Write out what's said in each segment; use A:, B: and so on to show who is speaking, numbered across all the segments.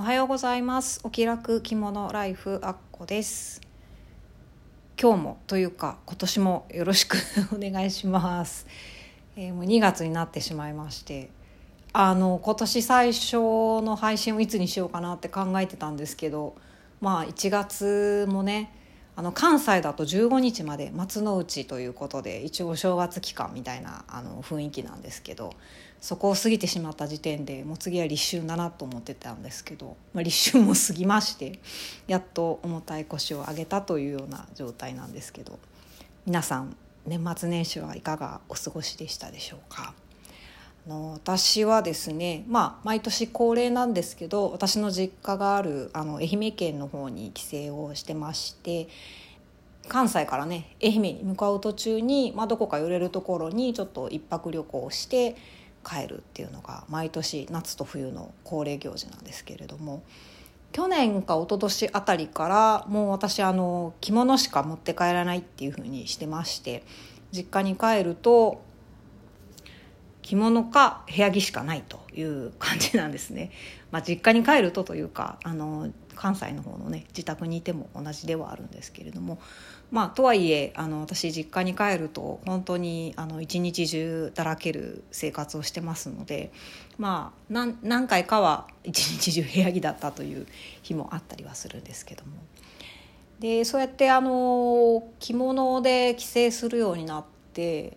A: おはようございます。お気楽着物ライフアッコです。今日もというか今年もよろしくお願いします、えーもう2月になってしまいましてあの今年最初の配信をいつにしようかなって考えてたんですけどまあ1月もねあの関西だと15日まで松の内ということで一応お正月期間みたいなあの雰囲気なんですけどそこを過ぎてしまった時点でもう次は立春だなと思ってたんですけど、まあ、立春も過ぎましてやっと重たい腰を上げたというような状態なんですけど皆さん年末年始はいかがお過ごしでしたでしょうか？あの私はですねまあ毎年恒例なんですけど私の実家があるあの愛媛県の方に帰省をしてまして関西からね愛媛に向かう途中に、まあ、どこか寄れるところにちょっと一泊旅行をして帰るっていうのが毎年夏と冬の恒例行事なんですけれども去年か一昨年あたりからもう私あの着物しか持って帰らないっていうふうにしてまして実家に帰ると着物か部屋着しかないという感じなんですね。まあ、実家に帰るとというかあの関西の方のね自宅にいても同じではあるんですけれどもまあとはいえあの私実家に帰ると本当にあの一日中だらける生活をしてますのでまあ何何回かは一日中部屋着だったという日もあったりはするんですけども。でそうやってあの着物で帰省するようになって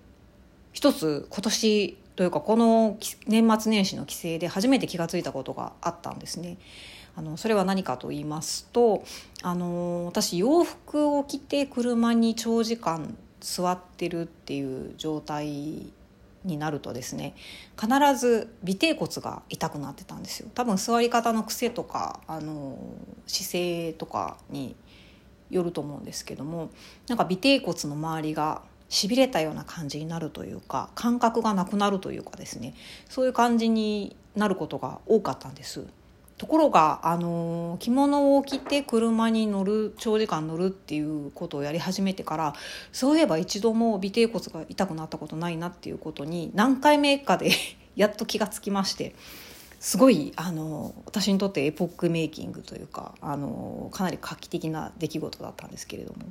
A: 一つ今年というかこの年末年始の帰省で初めて気が付いたことがあったんですね。あのそれは何かと言いますとあの私洋服を着て車に長時間座ってるっていう状態になるとですね必ず尾てい骨が痛くなってたんですよ多分座り方の癖とかあの姿勢とかによると思うんですけどもなんか尾てい骨の周りがしびれたような感じになるというか感覚がなくなるというかですねそういう感じになることが多かったんです。ところが、あの着物を着て車に乗る長時間乗るっていうことをやり始めてからそういえば一度も尾てい骨が痛くなったことないなっていうことに何回目かで やっと気がつきましてすごいあの私にとってエポックメイキングというかあのかなり画期的な出来事だったんですけれどもや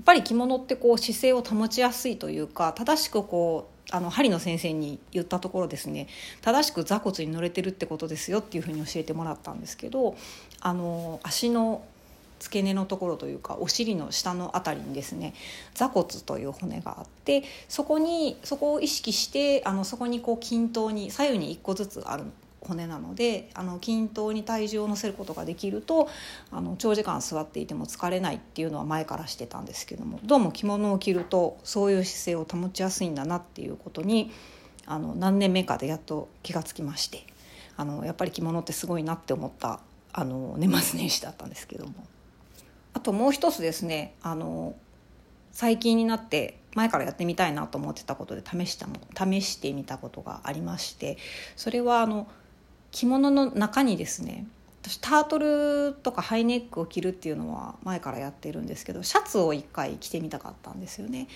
A: っぱり着物ってこう姿勢を保ちやすいというか正しくこうあの針の先生に言ったところですね正しく座骨に乗れてるってことですよっていうふうに教えてもらったんですけどあの足の付け根のところというかお尻の下の辺りにですね座骨という骨があってそこにそこを意識してあのそこにこう均等に左右に1個ずつある骨なのであの均等に体重を乗せることができるとあの長時間座っていても疲れないっていうのは前からしてたんですけどもどうも着物を着るとそういう姿勢を保ちやすいんだなっていうことにあの何年目かでやっと気がつきましてあのやっぱり着物ってすごいなって思ったあの年末年始だったんですけども。あともう一つですねあの最近になって前からやってみたいなと思ってたことで試したも試してみたことがありましてそれはあの着物の中にですね私タートルとかハイネックを着るっていうのは前からやってるんですけどシャツを一回着てみたかったんですよね。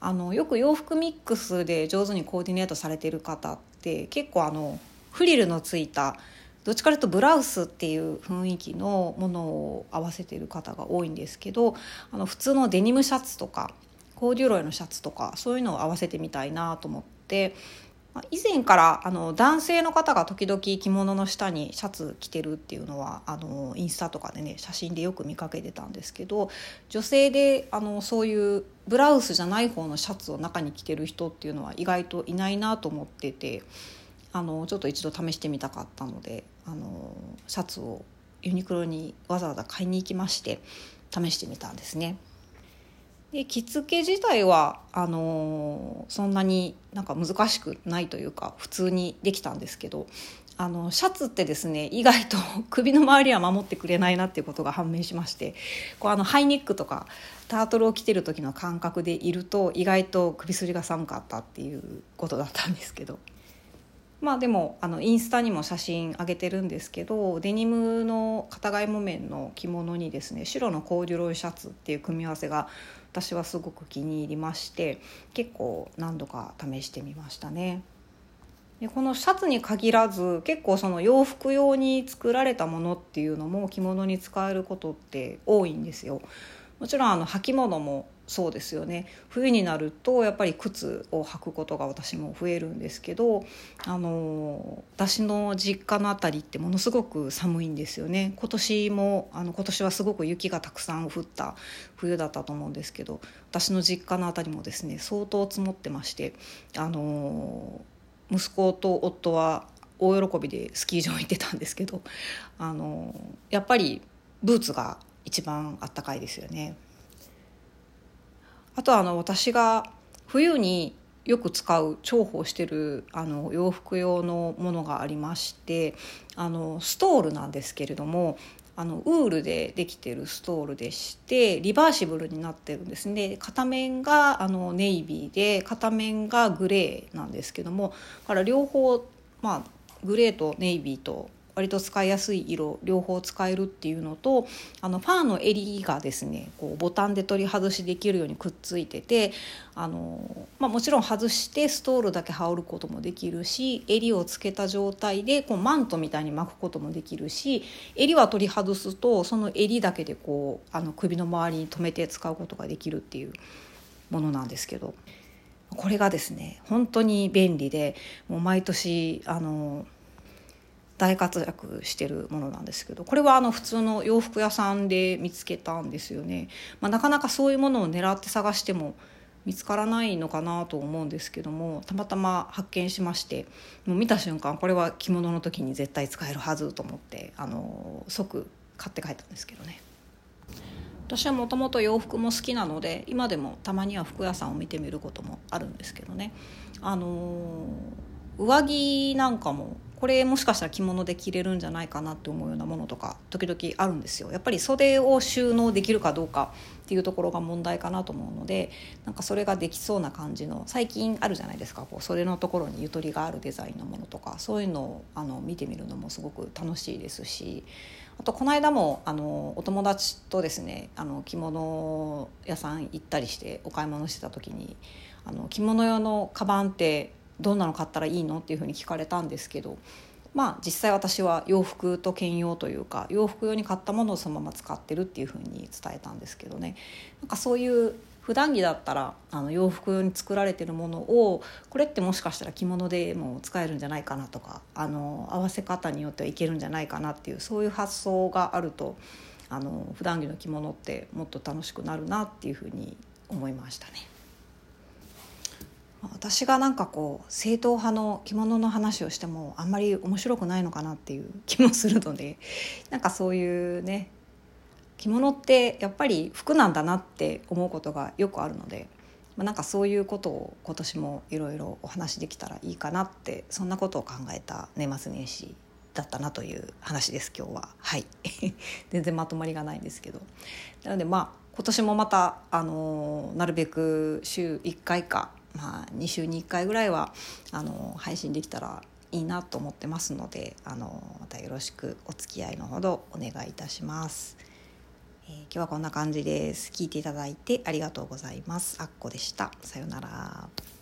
A: あのよく洋服ミックスで上手にコーディネートされてる方って結構あのフリルのついたどっちかというとブラウスっていう雰囲気のものを合わせてる方が多いんですけどあの普通のデニムシャツとかコーデュロイのシャツとかそういうのを合わせてみたいなと思って以前からあの男性の方が時々着物の下にシャツ着てるっていうのはあのインスタとかでね写真でよく見かけてたんですけど女性であのそういうブラウスじゃない方のシャツを中に着てる人っていうのは意外といないなと思っててあのちょっと一度試してみたかったのであのシャツをユニクロにわざわざ買いに行きまして試してみたんですね。で着付け自体はあのそんなになんか難しくないというか普通にできたんですけどあのシャツってですね意外と 首の周りは守ってくれないなっていうことが判明しましてこうあのハイネックとかタートルを着てる時の感覚でいると意外と首筋が寒かったっていうことだったんですけど。まあでもあのインスタにも写真上げてるんですけどデニムの片貝木綿の着物にですね白のコーデュロイシャツっていう組み合わせが私はすごく気に入りまして結構何度か試してみましたね。でこのシャツに限らず結構その洋服用に作られたものっていうのも着物に使えることって多いんですよ。もちろんあの履物もそうですよね冬になるとやっぱり靴を履くことが私も増えるんですけどあの私の実家の辺りってものすごく寒いんですよね今年もあの今年はすごく雪がたくさん降った冬だったと思うんですけど私の実家の辺りもですね相当積もってましてあの息子と夫は大喜びでスキー場行ってたんですけどあのやっぱりブーツが一番あったかいですよね。あとあの私が冬によく使う重宝してるあの洋服用のものがありましてあのストールなんですけれどもあのウールでできてるストールでしてリバーシブルになってるんですね。片面があのネイビーで片面がグレーなんですけどもから両方まあグレーとネイビーと割と使いやすい色両方使えるっていうのとあのファーの襟がですねこうボタンで取り外しできるようにくっついててあの、まあ、もちろん外してストールだけ羽織ることもできるし襟をつけた状態でこうマントみたいに巻くこともできるし襟は取り外すとその襟だけでこうあの首の周りに留めて使うことができるっていうものなんですけど。これがですね本当に便利でもう毎年あの大活躍してるものなんですけどこれはあの普通の洋服屋さんで見つけたんですよね、まあ、なかなかそういうものを狙って探しても見つからないのかなと思うんですけどもたまたま発見しましてもう見た瞬間これは着物の時に絶対使えるはずと思ってあの即買って帰ったんですけどね。私はもともと洋服も好きなので今でもたまには服屋さんを見てみることもあるんですけどね。あの上着なんかもこれもしかしたら着物で着れるんじゃないかなって思うようなものとか時々あるんですよ。やっぱり袖を収納できるかどうかっていうところが問題かなと思うのでなんかそれができそうな感じの最近あるじゃないですか。こう袖のところにゆとりがあるデザインのものとかそういうのをあの見てみるのもすごく楽しいですし。あとこの間もあのお友達とですねあの着物屋さん行ったりしてお買い物してた時にあの着物用のカバンってどんなの買ったらいいのっていうふうに聞かれたんですけどまあ実際私は洋服と兼用というか洋服用に買ったものをそのまま使ってるっていうふうに伝えたんですけどねなんかそういう普段着だったらあの洋服用に作られてるものをこれってもしかしたら着物でも使えるんじゃないかなとかあの合わせ方によってはいけるんじゃないかなっていうそういう発想があるとあの普段着の着物ってもっと楽しくなるなっていうふうに思いましたね。私がなんかこう正統派の着物の話をしてもあんまり面白くないのかなっていう気もするので なんかそういうね着物ってやっぱり服なんだなって思うことがよくあるので、まあ、なんかそういうことを今年もいろいろお話できたらいいかなってそんなことを考えた年末年始だったなという話です今日は。はい。全然まとまりがないんですけど。なのでまあ今年もまたあのなるべく週1回かまあ、2週に1回ぐらいはあの配信できたらいいなと思ってますのであのまたよろしくお付き合いのほどお願いいたします。えー、今日はこんな感じです。聞いていただいてありがとうございます。あっこでした。さようなら。